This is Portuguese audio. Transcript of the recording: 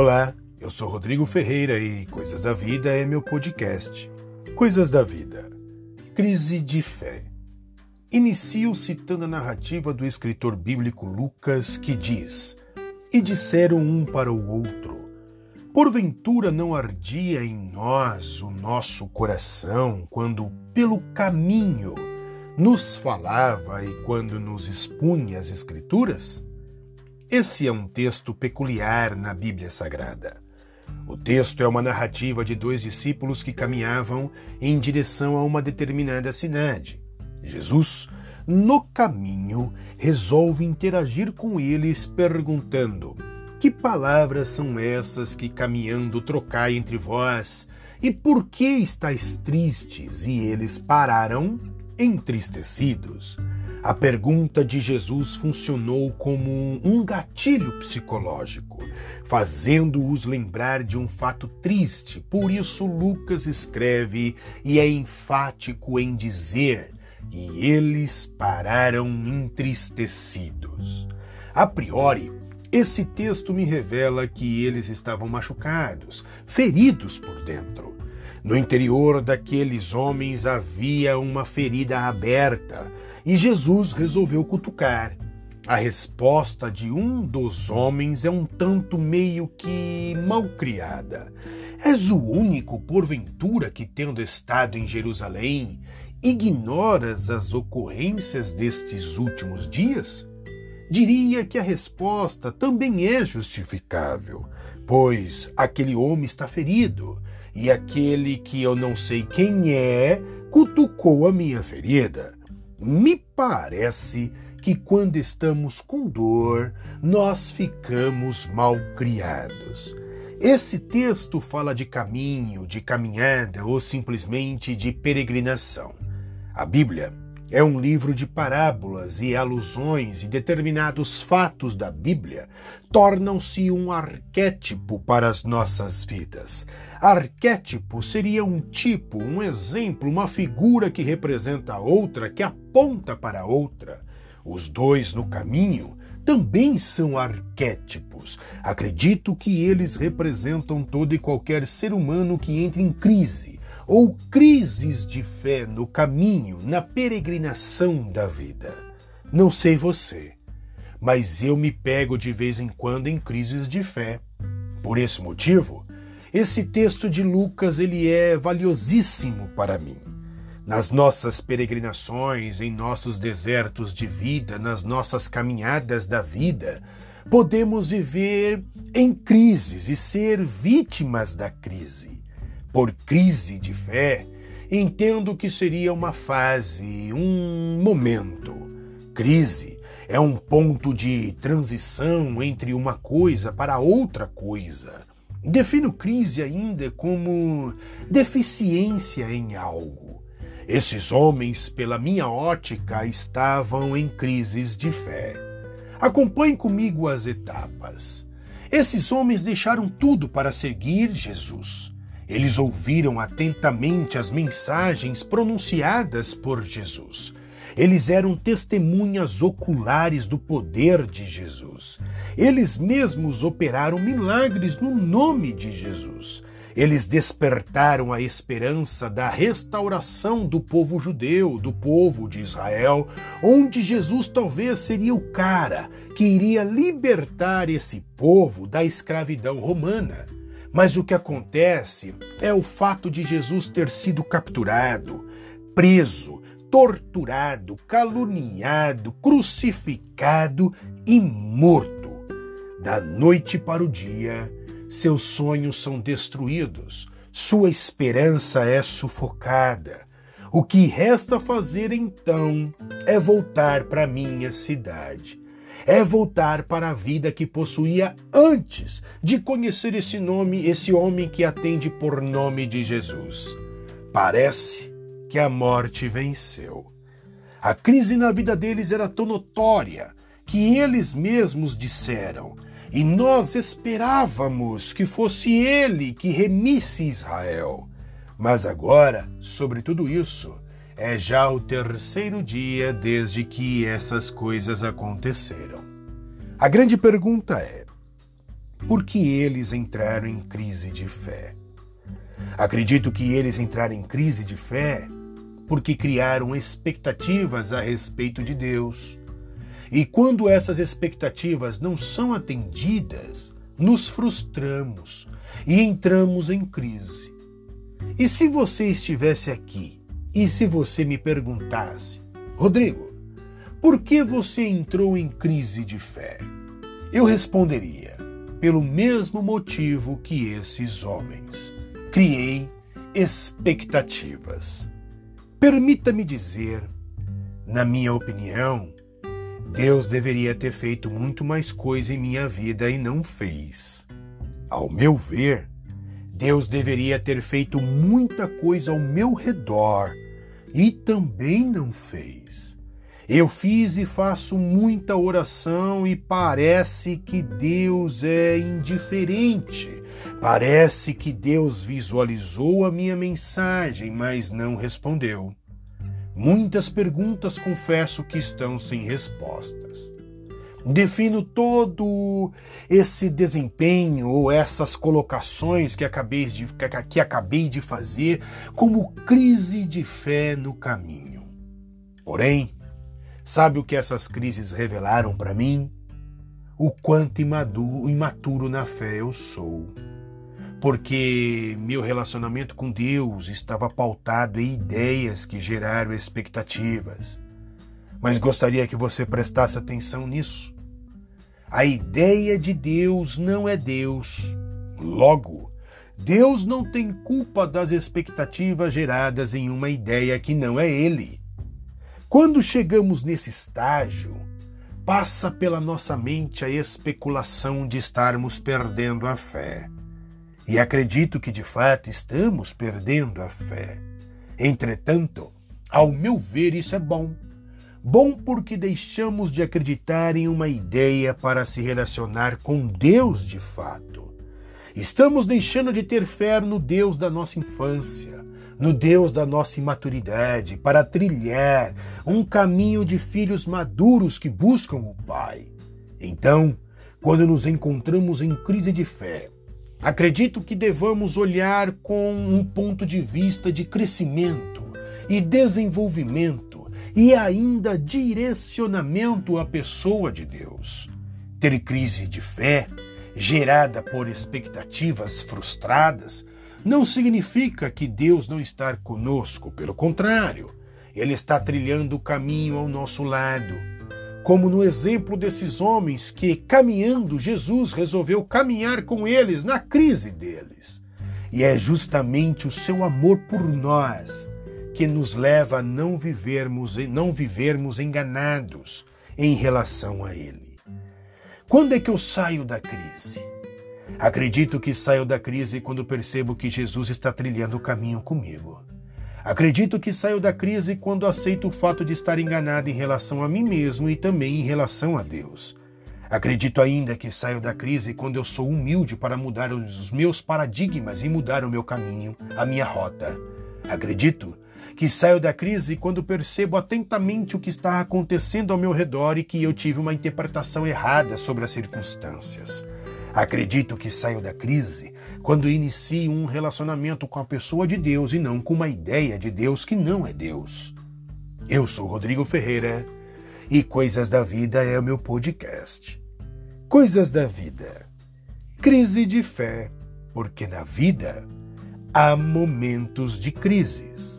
Olá, eu sou Rodrigo Ferreira e Coisas da Vida é meu podcast. Coisas da Vida. Crise de fé. Inicio citando a narrativa do escritor bíblico Lucas que diz: E disseram um para o outro: Porventura não ardia em nós o nosso coração quando pelo caminho nos falava e quando nos expunha as Escrituras? Esse é um texto peculiar na Bíblia Sagrada. O texto é uma narrativa de dois discípulos que caminhavam em direção a uma determinada cidade. Jesus, no caminho, resolve interagir com eles, perguntando: Que palavras são essas que caminhando trocai entre vós? E por que estáis tristes? E eles pararam entristecidos. A pergunta de Jesus funcionou como um gatilho psicológico, fazendo-os lembrar de um fato triste. Por isso, Lucas escreve e é enfático em dizer: E eles pararam entristecidos. A priori, esse texto me revela que eles estavam machucados, feridos por dentro. No interior daqueles homens havia uma ferida aberta e Jesus resolveu cutucar. A resposta de um dos homens é um tanto meio que malcriada. És o único, porventura, que, tendo estado em Jerusalém, ignoras as ocorrências destes últimos dias? Diria que a resposta também é justificável, pois aquele homem está ferido, e aquele que eu não sei quem é cutucou a minha ferida. Me parece que quando estamos com dor, nós ficamos mal criados. Esse texto fala de caminho, de caminhada ou simplesmente de peregrinação. A Bíblia é um livro de parábolas e alusões e determinados fatos da Bíblia tornam-se um arquétipo para as nossas vidas. Arquétipo seria um tipo, um exemplo, uma figura que representa outra, que aponta para outra. Os dois no caminho também são arquétipos. Acredito que eles representam todo e qualquer ser humano que entre em crise ou crises de fé no caminho, na peregrinação da vida. Não sei você, mas eu me pego de vez em quando em crises de fé. Por esse motivo, esse texto de Lucas ele é valiosíssimo para mim. Nas nossas peregrinações, em nossos desertos de vida, nas nossas caminhadas da vida, podemos viver em crises e ser vítimas da crise por crise de fé, entendo que seria uma fase, um momento. Crise é um ponto de transição entre uma coisa para outra coisa. Defino crise ainda como deficiência em algo. Esses homens, pela minha ótica, estavam em crises de fé. Acompanhe comigo as etapas. Esses homens deixaram tudo para seguir Jesus. Eles ouviram atentamente as mensagens pronunciadas por Jesus. Eles eram testemunhas oculares do poder de Jesus. Eles mesmos operaram milagres no nome de Jesus. Eles despertaram a esperança da restauração do povo judeu, do povo de Israel, onde Jesus talvez seria o cara que iria libertar esse povo da escravidão romana. Mas o que acontece é o fato de Jesus ter sido capturado, preso, torturado, caluniado, crucificado e morto. Da noite para o dia, seus sonhos são destruídos, sua esperança é sufocada. O que resta fazer então é voltar para minha cidade é voltar para a vida que possuía antes de conhecer esse nome, esse homem que atende por nome de Jesus. Parece que a morte venceu. A crise na vida deles era tão notória que eles mesmos disseram, e nós esperávamos que fosse ele que remisse Israel. Mas agora, sobre tudo isso, é já o terceiro dia desde que essas coisas aconteceram. A grande pergunta é: porque eles entraram em crise de fé. Acredito que eles entraram em crise de fé porque criaram expectativas a respeito de Deus. E quando essas expectativas não são atendidas, nos frustramos e entramos em crise. E se você estivesse aqui e se você me perguntasse, Rodrigo, por que você entrou em crise de fé? Eu responderia: pelo mesmo motivo que esses homens. Criei expectativas. Permita-me dizer, na minha opinião, Deus deveria ter feito muito mais coisa em minha vida e não fez. Ao meu ver, Deus deveria ter feito muita coisa ao meu redor e também não fez. Eu fiz e faço muita oração e parece que Deus é indiferente. Parece que Deus visualizou a minha mensagem, mas não respondeu. Muitas perguntas confesso que estão sem respostas. Defino todo esse desempenho ou essas colocações que acabei de, que acabei de fazer como crise de fé no caminho. Porém, sabe o que essas crises revelaram para mim? O quanto imaduro, imaturo na fé eu sou porque meu relacionamento com Deus estava pautado em ideias que geraram expectativas. Mas gostaria que você prestasse atenção nisso. A ideia de Deus não é Deus. Logo, Deus não tem culpa das expectativas geradas em uma ideia que não é Ele. Quando chegamos nesse estágio, passa pela nossa mente a especulação de estarmos perdendo a fé. E acredito que de fato estamos perdendo a fé. Entretanto, ao meu ver, isso é bom. Bom porque deixamos de acreditar em uma ideia para se relacionar com Deus de fato. Estamos deixando de ter fé no Deus da nossa infância, no Deus da nossa imaturidade, para trilhar um caminho de filhos maduros que buscam o Pai. Então, quando nos encontramos em crise de fé, Acredito que devamos olhar com um ponto de vista de crescimento e desenvolvimento e ainda direcionamento à pessoa de Deus. Ter crise de fé, gerada por expectativas frustradas, não significa que Deus não está conosco, pelo contrário, Ele está trilhando o caminho ao nosso lado como no exemplo desses homens que, caminhando, Jesus resolveu caminhar com eles na crise deles. E é justamente o seu amor por nós que nos leva a não vivermos não vivermos enganados em relação a ele. Quando é que eu saio da crise? Acredito que saio da crise quando percebo que Jesus está trilhando o caminho comigo. Acredito que saio da crise quando aceito o fato de estar enganado em relação a mim mesmo e também em relação a Deus. Acredito ainda que saio da crise quando eu sou humilde para mudar os meus paradigmas e mudar o meu caminho, a minha rota. Acredito que saio da crise quando percebo atentamente o que está acontecendo ao meu redor e que eu tive uma interpretação errada sobre as circunstâncias. Acredito que saio da crise quando inicio um relacionamento com a pessoa de Deus e não com uma ideia de Deus que não é Deus. Eu sou Rodrigo Ferreira e Coisas da Vida é o meu podcast. Coisas da Vida. Crise de fé, porque na vida há momentos de crises.